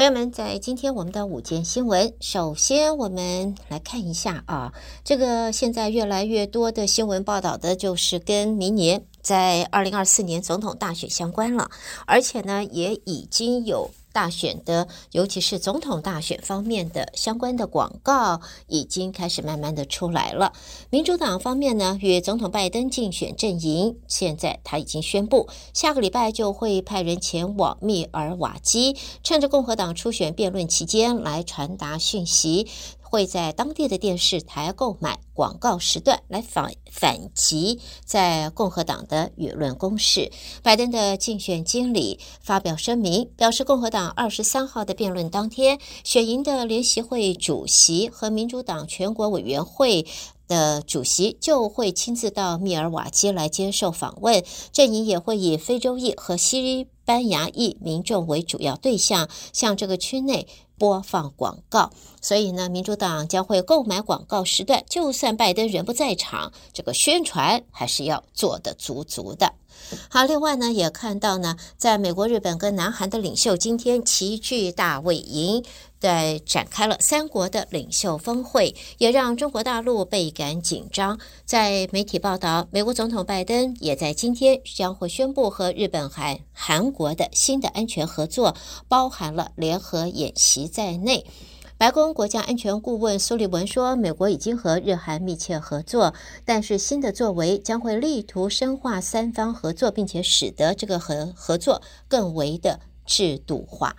朋友们，在今天我们的午间新闻，首先我们来看一下啊，这个现在越来越多的新闻报道的就是跟明年在二零二四年总统大选相关了，而且呢，也已经有。大选的，尤其是总统大选方面的相关的广告，已经开始慢慢的出来了。民主党方面呢，与总统拜登竞选阵营，现在他已经宣布，下个礼拜就会派人前往密尔瓦基，趁着共和党初选辩论期间来传达讯息。会在当地的电视台购买广告时段来反反击在共和党的舆论攻势。拜登的竞选经理发表声明，表示共和党二十三号的辩论当天，选赢的联席会主席和民主党全国委员会的主席就会亲自到密尔瓦基来接受访问，阵营也会以非洲裔和西班牙裔民众为主要对象，向这个区内。播放广告，所以呢，民主党将会购买广告时段，就算拜登人不在场，这个宣传还是要做得足足的。好，另外呢，也看到呢，在美国、日本跟南韩的领袖今天齐聚大卫营。在展开了三国的领袖峰会，也让中国大陆倍感紧张。在媒体报道，美国总统拜登也在今天将会宣布和日本、韩、韩国的新的安全合作，包含了联合演习在内。白宫国家安全顾问苏利文说，美国已经和日韩密切合作，但是新的作为将会力图深化三方合作，并且使得这个合合作更为的制度化。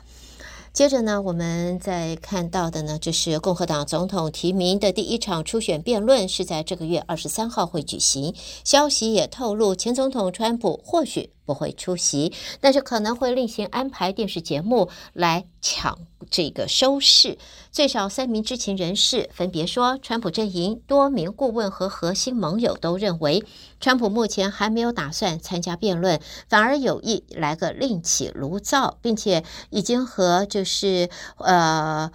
接着呢，我们再看到的呢，就是共和党总统提名的第一场初选辩论是在这个月二十三号会举行。消息也透露，前总统川普或许。不会出席，但是可能会另行安排电视节目来抢这个收视。最少三名知情人士分别说，川普阵营多名顾问和核心盟友都认为，川普目前还没有打算参加辩论，反而有意来个另起炉灶，并且已经和就是呃。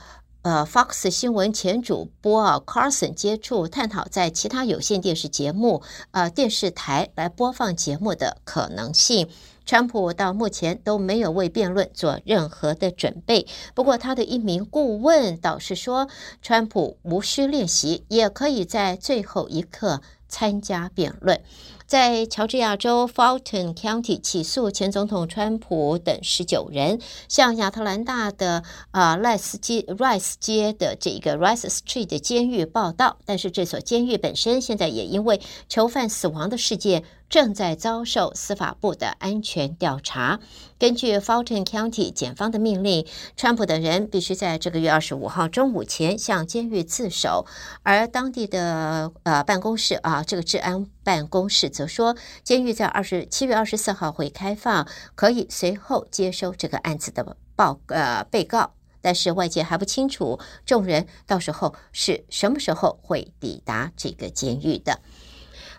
呃，Fox 新闻前主播，Carson 接触，探讨在其他有线电视节目、呃电视台来播放节目的可能性。川普到目前都没有为辩论做任何的准备。不过，他的一名顾问倒是说，川普无需练习，也可以在最后一刻参加辩论。在乔治亚州 Fulton County 起诉前总统川普等十九人，向亚特兰大的啊赖斯街 Rice 街的这个 Rice Street 的监狱报道，但是这所监狱本身现在也因为囚犯死亡的事件。正在遭受司法部的安全调查。根据 Fulton County 检方的命令，川普等人必须在这个月二十五号中午前向监狱自首。而当地的呃办公室啊，这个治安办公室则说，监狱在二十七月二十四号会开放，可以随后接收这个案子的报呃被告。但是外界还不清楚众人到时候是什么时候会抵达这个监狱的。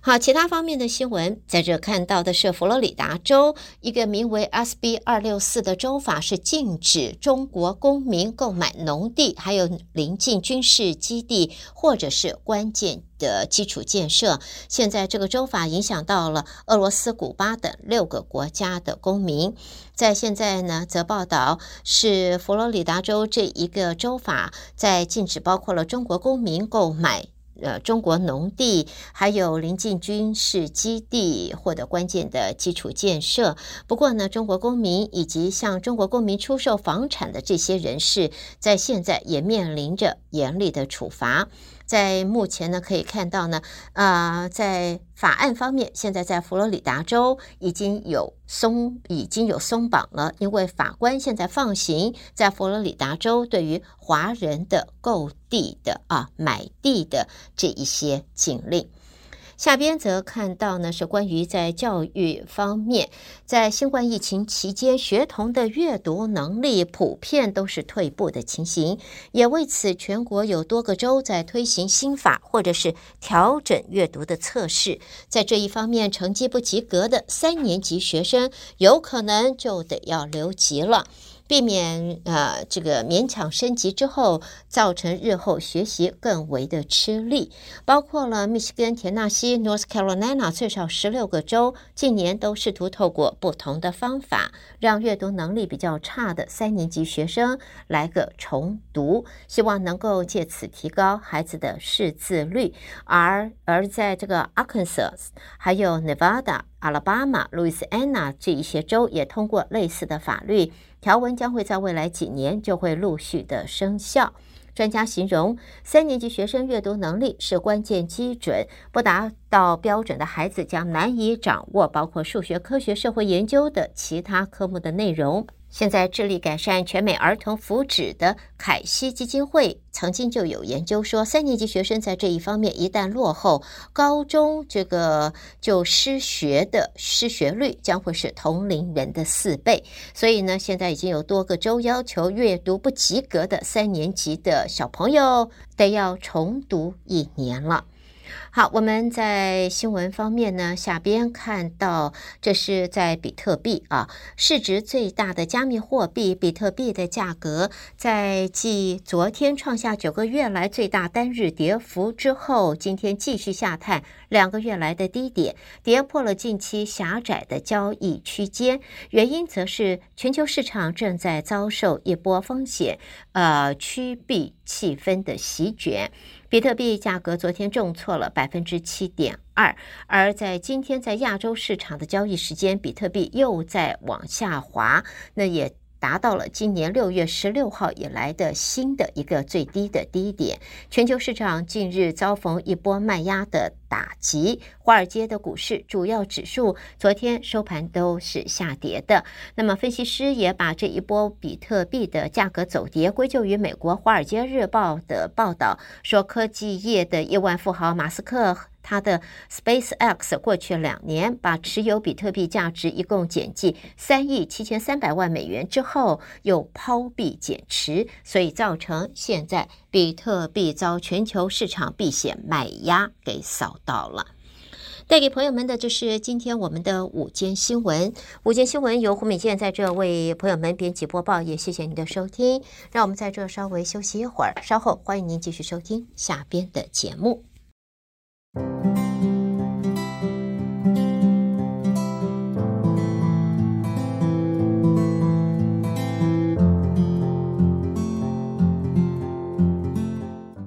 好，其他方面的新闻，在这看到的是佛罗里达州一个名为 SB 二六四的州法是禁止中国公民购买农地，还有临近军事基地或者是关键的基础建设。现在这个州法影响到了俄罗斯、古巴等六个国家的公民。在现在呢，则报道是佛罗里达州这一个州法在禁止包括了中国公民购买。呃，中国农地还有临近军事基地获得关键的基础建设。不过呢，中国公民以及向中国公民出售房产的这些人士，在现在也面临着严厉的处罚。在目前呢，可以看到呢，啊、在法案方面，现在在佛罗里达州已经有松，已经有松绑了，因为法官现在放行在佛罗里达州对于华人的购地的啊买地的这一些禁令。下边则看到呢，是关于在教育方面，在新冠疫情期间，学童的阅读能力普遍都是退步的情形，也为此，全国有多个州在推行新法或者是调整阅读的测试。在这一方面，成绩不及格的三年级学生有可能就得要留级了。避免呃这个勉强升级之后造成日后学习更为的吃力。包括了密西根、田纳西、North Carolina 最少十六个州，近年都试图透过不同的方法，让阅读能力比较差的三年级学生来个重读，希望能够借此提高孩子的识字率。而而在这个 Arkansas，还有 Nevada、阿拉巴马、路易斯安那这一些州也通过类似的法律条文，将会在未来几年就会陆续的生效。专家形容，三年级学生阅读能力是关键基准，不达到标准的孩子将难以掌握包括数学、科学、社会研究的其他科目的内容。现在致力改善全美儿童福祉的凯西基金会曾经就有研究说，三年级学生在这一方面一旦落后，高中这个就失学的失学率将会是同龄人的四倍。所以呢，现在已经有多个州要求阅读不及格的三年级的小朋友得要重读一年了。好，我们在新闻方面呢，下边看到这是在比特币啊，市值最大的加密货币比特币的价格，在继昨天创下九个月来最大单日跌幅之后，今天继续下探两个月来的低点，跌破了近期狭窄的交易区间。原因则是全球市场正在遭受一波风险呃趋避气氛的席卷。比特币价格昨天重挫了百分之七点二，而在今天在亚洲市场的交易时间，比特币又在往下滑，那也达到了今年六月十六号以来的新的一个最低的低点。全球市场近日遭逢一波卖压的打击，华尔街的股市主要指数昨天收盘都是下跌的。那么，分析师也把这一波比特币的价格走跌归咎于美国《华尔街日报》的报道，说科技业的亿万富豪马斯克，他的 SpaceX 过去两年把持有比特币价值一共减记三亿七千三百万美元之后，又抛币减持，所以造成现在比特币遭全球市场避险买压给扫到了。带给朋友们的就是今天我们的午间新闻。午间新闻由胡美健在这为朋友们编辑播报，也谢谢您的收听。让我们在这稍微休息一会儿，稍后欢迎您继续收听下边的节目。